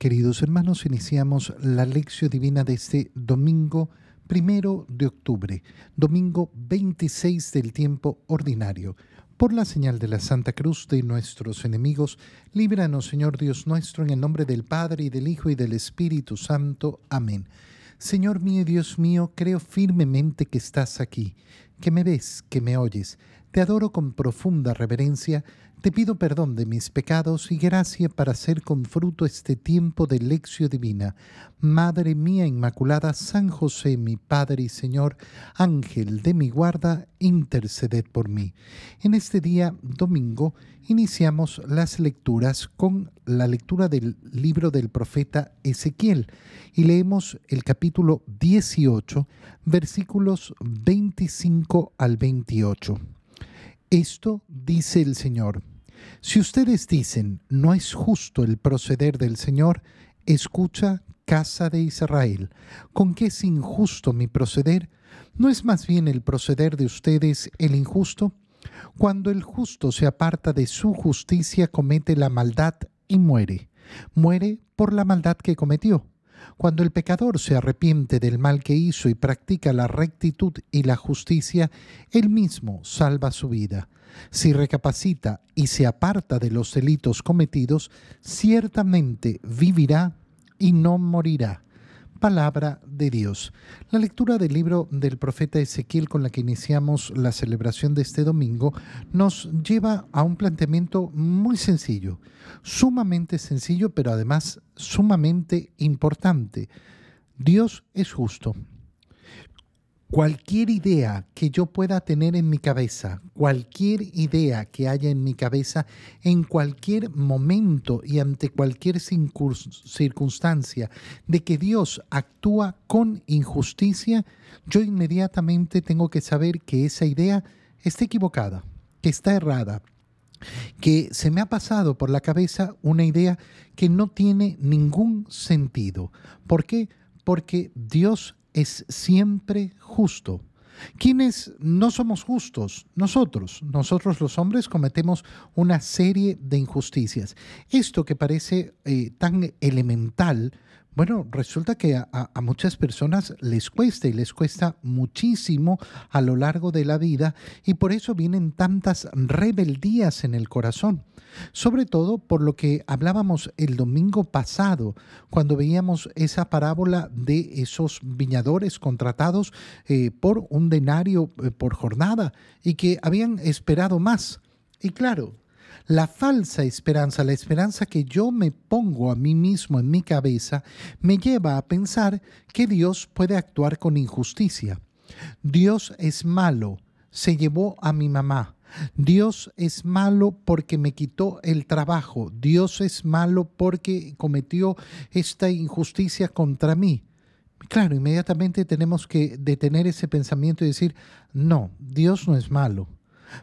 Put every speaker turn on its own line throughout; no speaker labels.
Queridos hermanos, iniciamos la lección divina de este domingo primero de octubre, domingo 26 del tiempo ordinario. Por la señal de la Santa Cruz de nuestros enemigos, líbranos, Señor Dios nuestro, en el nombre del Padre, y del Hijo, y del Espíritu Santo. Amén. Señor mío y Dios mío, creo firmemente que estás aquí, que me ves, que me oyes. Te adoro con profunda reverencia te pido perdón de mis pecados y gracia para hacer con fruto este tiempo de lección divina. Madre mía Inmaculada, San José, mi Padre y Señor, Ángel de mi guarda, interceded por mí. En este día domingo iniciamos las lecturas con la lectura del libro del profeta Ezequiel y leemos el capítulo 18, versículos 25 al 28. Esto dice el Señor. Si ustedes dicen, no es justo el proceder del Señor, escucha, casa de Israel, ¿con qué es injusto mi proceder? ¿No es más bien el proceder de ustedes el injusto? Cuando el justo se aparta de su justicia, comete la maldad y muere. Muere por la maldad que cometió. Cuando el pecador se arrepiente del mal que hizo y practica la rectitud y la justicia, él mismo salva su vida. Si recapacita y se aparta de los delitos cometidos, ciertamente vivirá y no morirá. Palabra de Dios. La lectura del libro del profeta Ezequiel con la que iniciamos la celebración de este domingo nos lleva a un planteamiento muy sencillo, sumamente sencillo, pero además sumamente importante. Dios es justo. Cualquier idea que yo pueda tener en mi cabeza, cualquier idea que haya en mi cabeza, en cualquier momento y ante cualquier circunstancia de que Dios actúa con injusticia, yo inmediatamente tengo que saber que esa idea está equivocada, que está errada, que se me ha pasado por la cabeza una idea que no tiene ningún sentido. ¿Por qué? Porque Dios es siempre justo. ¿Quiénes no somos justos? Nosotros. Nosotros los hombres cometemos una serie de injusticias. Esto que parece eh, tan elemental, bueno, resulta que a, muchas personas les cuesta y les cuesta muchísimo a lo largo de la vida y por eso vienen tantas rebeldías en el corazón. Sobre todo por lo que hablábamos el domingo pasado, cuando veíamos esa parábola de esos viñadores contratados eh, por un denario eh, por jornada y que habían esperado más. Y claro, la falsa esperanza, la esperanza que yo me pongo a mí mismo en mi cabeza, me lleva a pensar que Dios puede actuar con injusticia. Dios es malo, se llevó a mi mamá. Dios es malo porque me quitó el trabajo. Dios es malo porque cometió esta injusticia contra mí. Claro, inmediatamente tenemos que detener ese pensamiento y decir, no, Dios no es malo.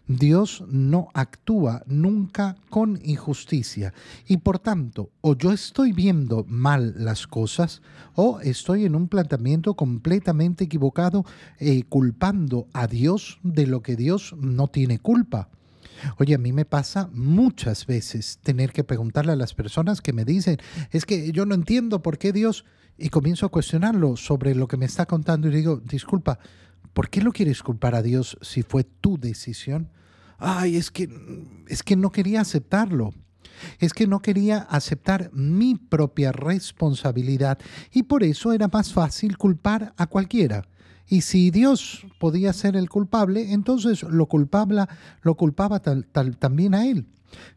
Dios no actúa nunca con injusticia y por tanto o yo estoy viendo mal las cosas o estoy en un planteamiento completamente equivocado eh, culpando a Dios de lo que Dios no tiene culpa. Oye, a mí me pasa muchas veces tener que preguntarle a las personas que me dicen, es que yo no entiendo por qué Dios, y comienzo a cuestionarlo sobre lo que me está contando y digo, disculpa, ¿Por qué lo quieres culpar a Dios si fue tu decisión? Ay, es que, es que no quería aceptarlo. Es que no quería aceptar mi propia responsabilidad y por eso era más fácil culpar a cualquiera. Y si Dios podía ser el culpable, entonces lo, culpable, lo culpaba también a Él.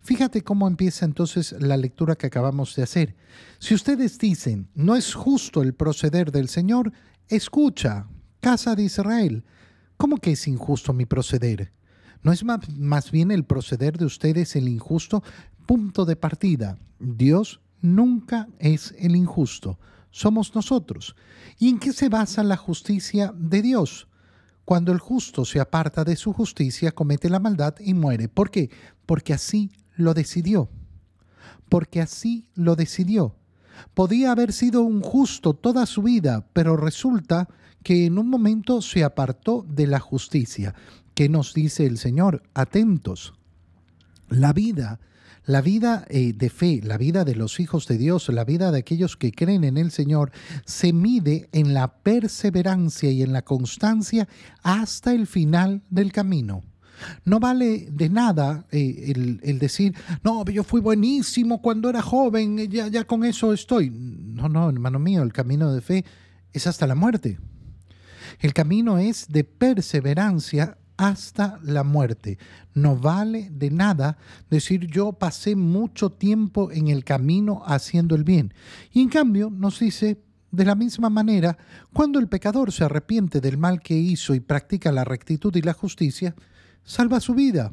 Fíjate cómo empieza entonces la lectura que acabamos de hacer. Si ustedes dicen, no es justo el proceder del Señor, escucha, casa de Israel. ¿Cómo que es injusto mi proceder? ¿No es más, bien el proceder de ustedes el injusto? Punto de partida. Dios nunca es el injusto. Somos nosotros. ¿Y en qué se basa la justicia de Dios? Cuando el justo se aparta de su justicia, comete la maldad y muere. ¿Por qué? Porque así lo decidió. Porque así lo decidió. Podía haber sido un justo toda su vida, pero resulta que en un momento se apartó de la justicia. ¿Qué nos dice el Señor? Atentos. La vida, La vida eh, de fe, la vida de los hijos de Dios, la vida de aquellos que creen en el Señor, se mide en la perseverancia y en la constancia hasta el final del camino. No vale de nada eh, el, decir, no, yo fui buenísimo cuando era joven, ya, ya con eso estoy. No, no, hermano mío, el camino de fe es hasta la muerte. El camino es de perseverancia hasta la muerte. No vale de nada decir yo pasé mucho tiempo en el camino haciendo el bien. Y en cambio nos dice, de la misma manera, cuando el pecador se arrepiente del mal que hizo y practica la rectitud y la justicia, salva su vida.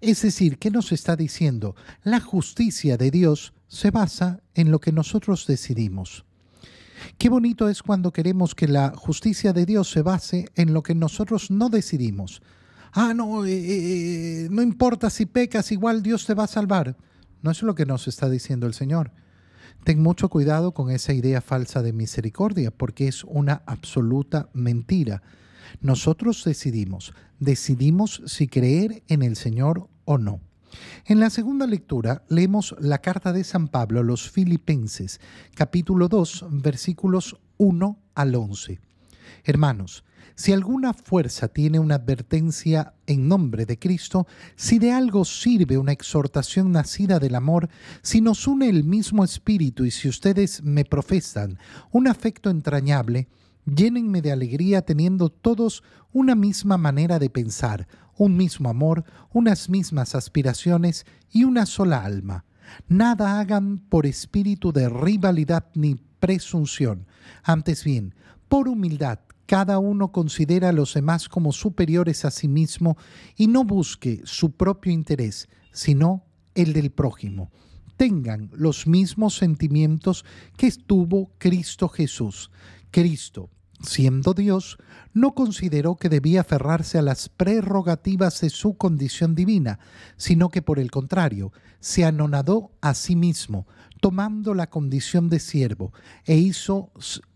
Es decir, ¿qué nos está diciendo? La justicia de Dios se basa en lo que nosotros decidimos. Qué bonito es cuando queremos que la justicia de Dios se base en lo que nosotros no decidimos. Ah, no, eh, eh, no importa si pecas, igual Dios te va a salvar. No es lo que nos está diciendo el Señor. Ten mucho cuidado con esa idea falsa de misericordia, porque es una absoluta mentira. Nosotros decidimos, decidimos si creer en el Señor o no. En la segunda lectura leemos la carta de San Pablo a los Filipenses, capítulo 2, versículos 1 al 11. Hermanos, si alguna fuerza tiene una advertencia en nombre de Cristo, si de algo sirve una exhortación nacida del amor, si nos une el mismo espíritu y si ustedes me profesan un afecto entrañable, llénenme de alegría teniendo todos una misma manera de pensar, un mismo amor, unas mismas aspiraciones y una sola alma. Nada hagan por espíritu de rivalidad ni presunción. Antes bien, por humildad, cada uno considera a los demás como superiores a sí mismo y no busque su propio interés, sino el del prójimo. Tengan los mismos sentimientos que tuvo Cristo Jesús. Cristo, siendo Dios, no consideró que debía aferrarse a las prerrogativas de su condición divina, sino que por el contrario, se anonadó a sí mismo, tomando la condición de siervo, e hizo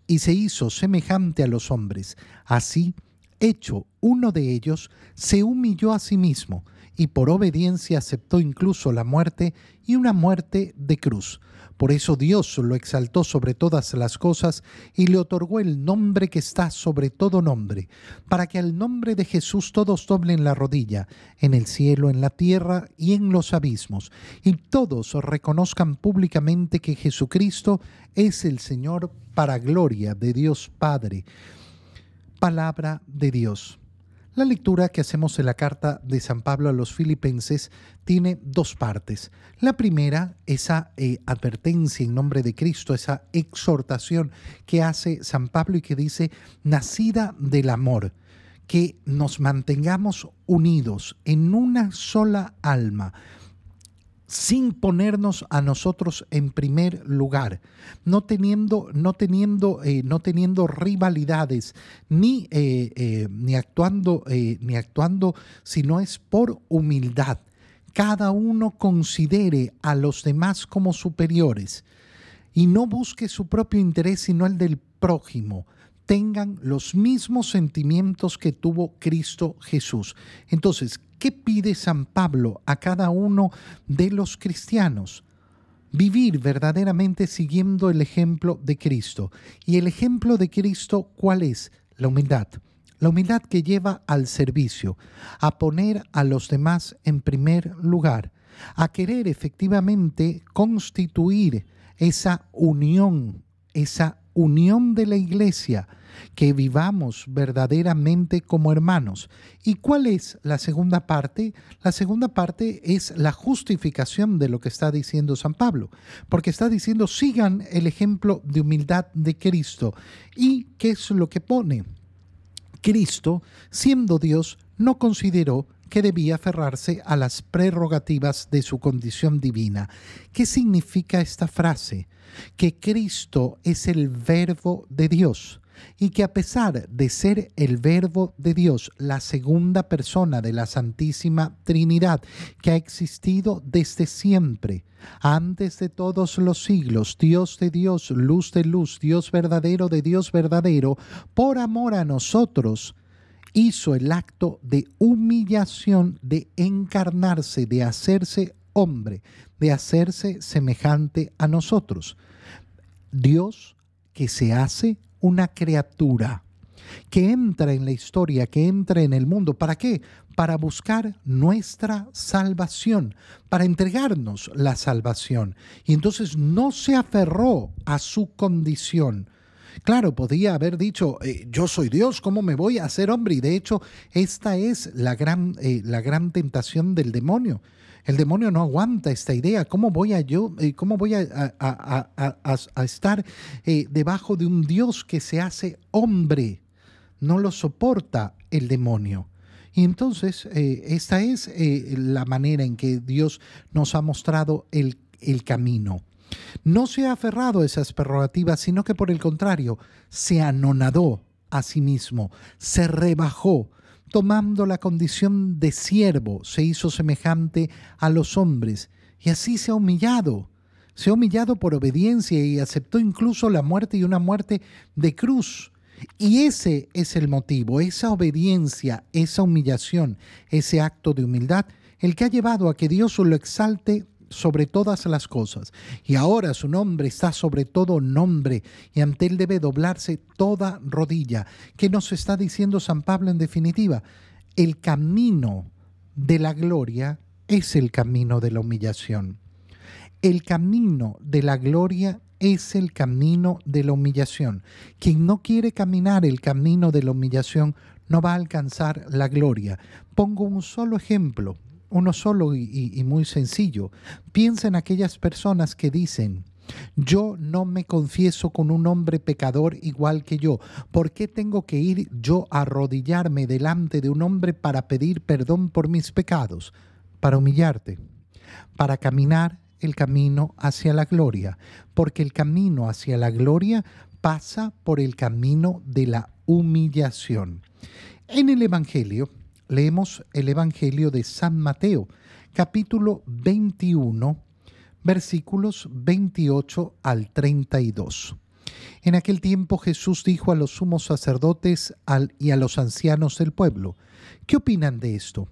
y se hizo semejante a los hombres. Así, hecho uno de ellos, se humilló a sí mismo, y por obediencia aceptó incluso la muerte y una muerte de cruz por eso Dios lo exaltó sobre todas las cosas y le otorgó el nombre que está sobre todo nombre, para que al nombre de Jesús todos doblen la rodilla, en el cielo, en la tierra y en los abismos, y todos reconozcan públicamente que Jesucristo es el Señor para gloria de Dios Padre. Palabra de Dios. La lectura que hacemos en la carta de San Pablo a los filipenses tiene dos partes. La primera, esa eh, advertencia en nombre de Cristo, esa exhortación que hace San Pablo y que dice, nacida del amor, que nos mantengamos unidos en una sola alma sin ponernos a nosotros en primer lugar, no teniendo, no teniendo, eh, no teniendo rivalidades, ni, eh, eh, ni, actuando, ni actuando, sino es por humildad. Cada uno considere a los demás como superiores y no busque su propio interés, sino el del prójimo tengan los mismos sentimientos que tuvo Cristo Jesús. Entonces, ¿qué pide San Pablo a cada uno de los cristianos? Vivir verdaderamente siguiendo el ejemplo de Cristo. ¿Y el ejemplo de Cristo cuál es? La humildad. La humildad que lleva al servicio, a poner a los demás en primer lugar, a querer efectivamente constituir esa unión, esa unión de la iglesia, que vivamos verdaderamente como hermanos. ¿Y cuál es la segunda parte? La segunda parte es la justificación de lo que está diciendo San Pablo, porque está diciendo sigan el ejemplo de humildad de Cristo. ¿Y qué es lo que pone? Cristo, siendo Dios, no consideró que debía aferrarse a las prerrogativas de su condición divina. ¿Qué significa esta frase? Que Cristo es el verbo de Dios y que a pesar de ser el verbo de Dios, la segunda persona de la Santísima Trinidad, que ha existido desde siempre, antes de todos los siglos, Dios de Dios, luz de luz, Dios verdadero de Dios verdadero, por amor a nosotros, hizo el acto de humillación, de encarnarse, de hacerse hombre, de hacerse semejante a nosotros. Dios que se hace una criatura, que entra en la historia, que entra en el mundo. ¿Para qué? Para buscar nuestra salvación, para entregarnos la salvación. Y entonces no se aferró a su condición. Claro, podía haber dicho, eh, yo soy Dios, ¿cómo me voy a hacer hombre? Y de hecho, esta es la gran, eh, la gran tentación del demonio. El demonio no aguanta esta idea. ¿Cómo voy a yo, eh, cómo voy a, a estar debajo de un Dios que se hace hombre? No lo soporta el demonio. Y entonces, esta es la manera en que Dios nos ha mostrado el, el camino. No se ha aferrado a esas prerrogativas, sino que por el contrario, se anonadó a sí mismo, se rebajó, tomando la condición de siervo, se hizo semejante a los hombres, y así se ha humillado. Se ha humillado por obediencia y aceptó incluso la muerte y una muerte de cruz. Y ese es el motivo, esa obediencia, esa humillación, ese acto de humildad, el que ha llevado a que Dios lo exalte sobre todas las cosas. Y ahora su nombre está sobre todo nombre, y ante él debe doblarse toda rodilla. ¿Qué nos está diciendo San Pablo en definitiva? El camino de la gloria es el camino de la humillación. El camino de la gloria es el camino de la humillación. Quien no quiere caminar el camino de la humillación no va a alcanzar la gloria. Pongo un solo ejemplo uno solo y, muy sencillo. Piensa en aquellas personas que dicen, yo no me confieso con un hombre pecador igual que yo. ¿Por qué tengo que ir yo a arrodillarme delante de un hombre para pedir perdón por mis pecados? Para humillarte, para caminar el camino hacia la gloria, porque el camino hacia la gloria pasa por el camino de la humillación. En el Evangelio, leemos el Evangelio de San Mateo, capítulo 21, versículos 28 al 32. En aquel tiempo Jesús dijo a los sumos sacerdotes y a los ancianos del pueblo, ¿qué opinan de esto?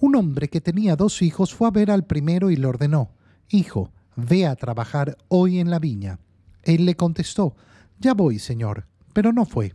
Un hombre que tenía dos hijos fue a ver al primero y le ordenó, Hijo, ve a trabajar hoy en la viña. Él le contestó, Ya voy, Señor, pero no fue.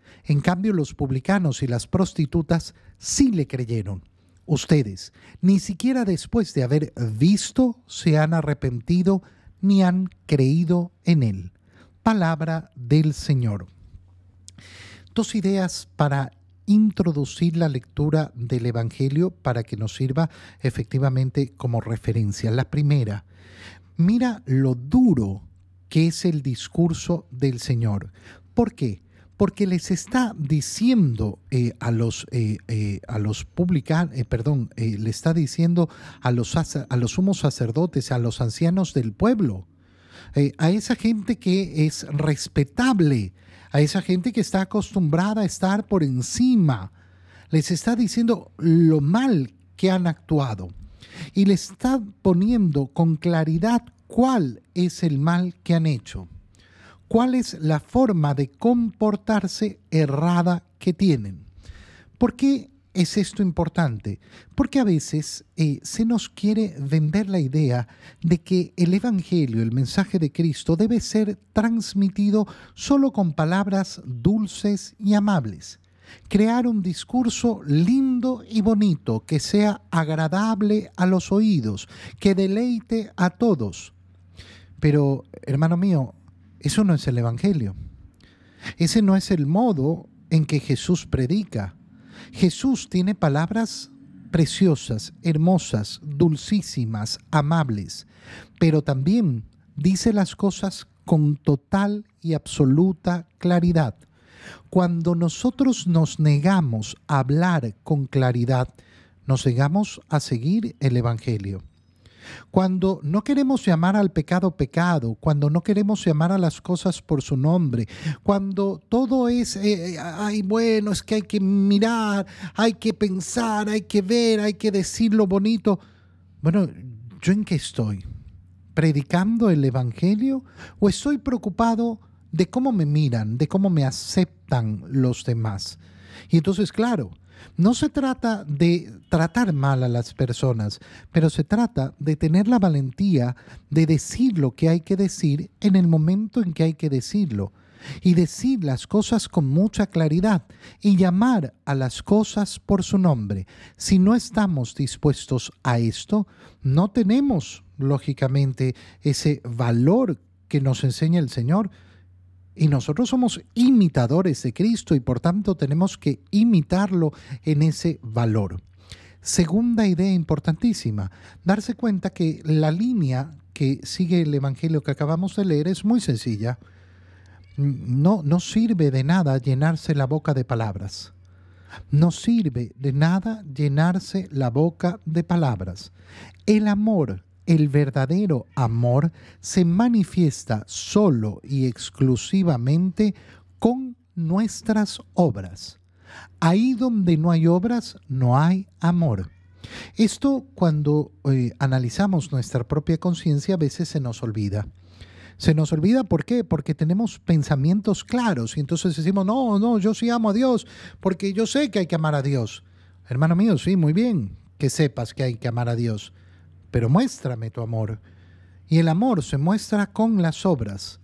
en cambio, los publicanos y las prostitutas sí le creyeron. Ustedes, ni siquiera después de haber visto, se han arrepentido ni han creído en él. Palabra del Señor. Dos ideas para introducir la lectura del Evangelio para que nos sirva efectivamente como referencia. La primera, mira lo duro que es el discurso del Señor. ¿Por qué? Porque les está diciendo eh, a los, eh, eh, a los publicanos, perdón, le está diciendo a los, a los sumos sacerdotes, a los ancianos del pueblo, a esa gente que es respetable, a esa gente que está acostumbrada a estar por encima, les está diciendo lo mal que han actuado y le está poniendo con claridad cuál es el mal que han hecho cuál es la forma de comportarse errada que tienen. ¿Por qué es esto importante? Porque a veces eh, se nos quiere vender la idea de que el Evangelio, el mensaje de Cristo, debe ser transmitido solo con palabras dulces y amables. Crear un discurso lindo y bonito, que sea agradable a los oídos, que deleite a todos. Pero, hermano mío, eso no es el Evangelio. Ese no es el modo en que Jesús predica. Jesús tiene palabras preciosas, hermosas, dulcísimas, amables, pero también dice las cosas con total y absoluta claridad. Cuando nosotros nos negamos a hablar con claridad, nos negamos a seguir el Evangelio. Cuando no queremos llamar al pecado pecado, cuando no queremos llamar a las cosas por su nombre, cuando todo es, eh, eh, ay, bueno, es que hay que mirar, hay que pensar, hay que ver, hay que decir lo bonito. Bueno, ¿yo en qué estoy? ¿Predicando el Evangelio o estoy preocupado de cómo me miran, de cómo me aceptan los demás? Y entonces, claro, no se trata de tratar mal a las personas, pero se trata de tener la valentía de decir lo que hay que decir en el momento en que hay que decirlo y decir las cosas con mucha claridad y llamar a las cosas por su nombre. Si no estamos dispuestos a esto, no tenemos, lógicamente, ese valor que nos enseña el Señor y nosotros somos imitadores de Cristo y por tanto tenemos que imitarlo en ese valor. Segunda idea importantísima, darse cuenta que la línea que sigue el Evangelio que acabamos de leer es muy sencilla. No, no sirve de nada llenarse la boca de palabras. No sirve de nada llenarse la boca de palabras. El amor el verdadero amor se manifiesta solo y exclusivamente con nuestras obras. Ahí donde no hay obras, no hay amor. Esto cuando eh, analizamos nuestra propia conciencia a veces se nos olvida. Se nos olvida ¿por qué? Porque tenemos pensamientos claros y entonces decimos, no, no, yo sí amo a Dios porque yo sé que hay que amar a Dios. Hermano mío, sí, muy bien que sepas que hay que amar a Dios pero muéstrame tu amor. Y el amor se muestra con las obras.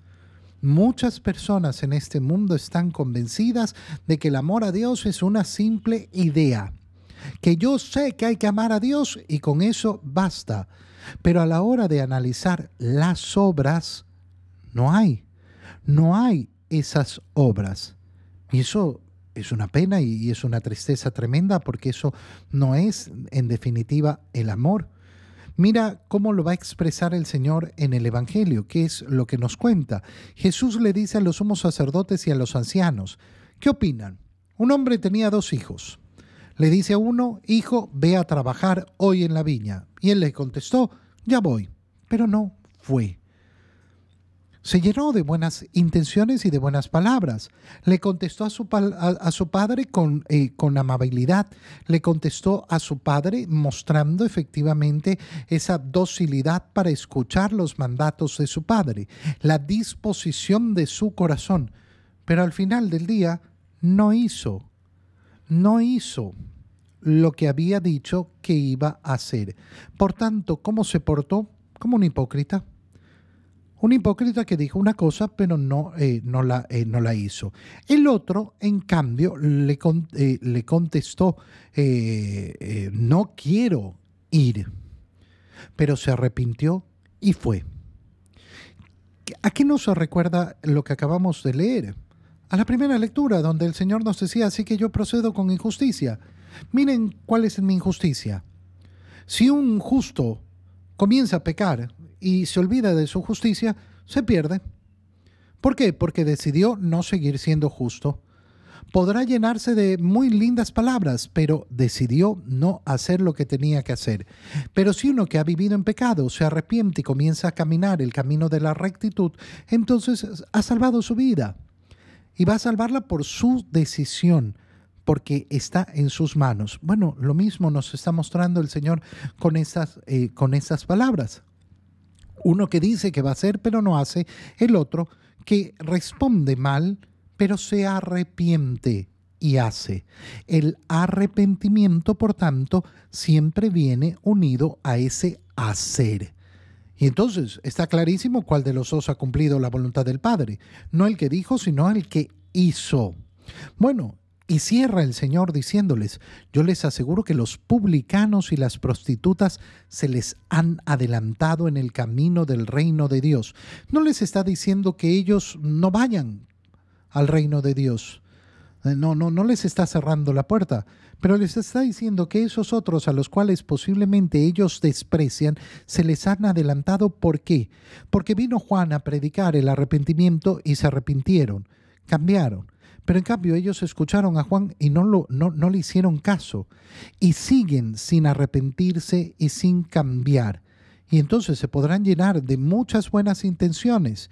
Muchas personas en este mundo están convencidas de que el amor a Dios es una simple idea, que yo sé que hay que amar a Dios y con eso basta. Pero a la hora de analizar las obras, no hay, no hay esas obras. Y eso es una pena y es una tristeza tremenda porque eso no es en definitiva el amor. Mira cómo lo va a expresar el Señor en el Evangelio, que es lo que nos cuenta. Jesús le dice a los sumos sacerdotes y a los ancianos, ¿qué opinan? Un hombre tenía dos hijos. Le dice a uno, hijo, ve a trabajar hoy en la viña. Y él le contestó, ya voy. Pero no fue se llenó de buenas intenciones y de buenas palabras. Le contestó a su, padre con, eh, con, amabilidad, le contestó a su padre mostrando efectivamente esa docilidad para escuchar los mandatos de su padre, la disposición de su corazón. Pero al final del día no hizo, no hizo lo que había dicho que iba a hacer. Por tanto, ¿cómo se portó? Como un hipócrita. Un hipócrita que dijo una cosa pero no, eh, no, la, eh, no, la, hizo. El otro, en cambio, le, eh, le contestó, no quiero ir, pero se arrepintió y fue. ¿A qué nos recuerda lo que acabamos de leer? A la primera lectura, donde el Señor nos decía, así que yo procedo con injusticia. Miren cuál es mi injusticia. Si un justo comienza a pecar, y se olvida de su justicia, se pierde. ¿Por qué? Porque decidió no seguir siendo justo. Podrá llenarse de muy lindas palabras, pero decidió no hacer lo que tenía que hacer. Pero si uno que ha vivido en pecado se arrepiente y comienza a caminar el camino de la rectitud, entonces ha salvado su vida. Y va a salvarla por su decisión, porque está en sus manos. Bueno, lo mismo nos está mostrando el Señor con estas, eh, con estas palabras. Uno que dice que va a hacer pero no hace, el otro que responde mal pero se arrepiente y hace. El arrepentimiento, por tanto, siempre viene unido a ese hacer. Y entonces está clarísimo cuál de los dos ha cumplido la voluntad del Padre. No el que dijo, sino el que hizo. Bueno, y cierra el Señor diciéndoles, yo les aseguro que los publicanos y las prostitutas se les han adelantado en el camino del reino de Dios. No les está diciendo que ellos no vayan al reino de Dios. Eh, no, no, no les está cerrando la puerta, pero les está diciendo que esos otros a los cuales posiblemente ellos desprecian, se les han adelantado. ¿Por qué? Porque vino Juan a predicar el arrepentimiento y se arrepintieron, cambiaron. Pero en cambio ellos escucharon a Juan y no, lo, no, no le hicieron caso y siguen sin arrepentirse y sin cambiar. Y entonces se podrán llenar de muchas buenas intenciones,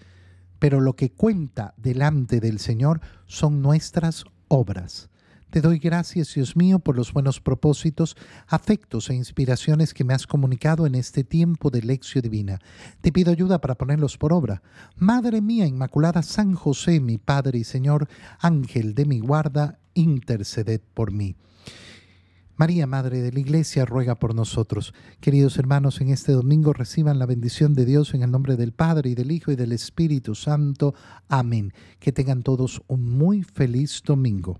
pero lo que cuenta delante del Señor son nuestras obras. Te doy gracias, Dios mío, por los buenos propósitos, afectos e inspiraciones que me has comunicado en este tiempo de lección divina. Te pido ayuda para ponerlos por obra. Madre mía Inmaculada, San José, mi Padre y Señor, Ángel de mi guarda, interceded por mí. María, Madre de la Iglesia, ruega por nosotros. Queridos hermanos, en este domingo reciban la bendición de Dios en el nombre del Padre y del Hijo y del Espíritu Santo. Amén. Que tengan todos un muy feliz domingo.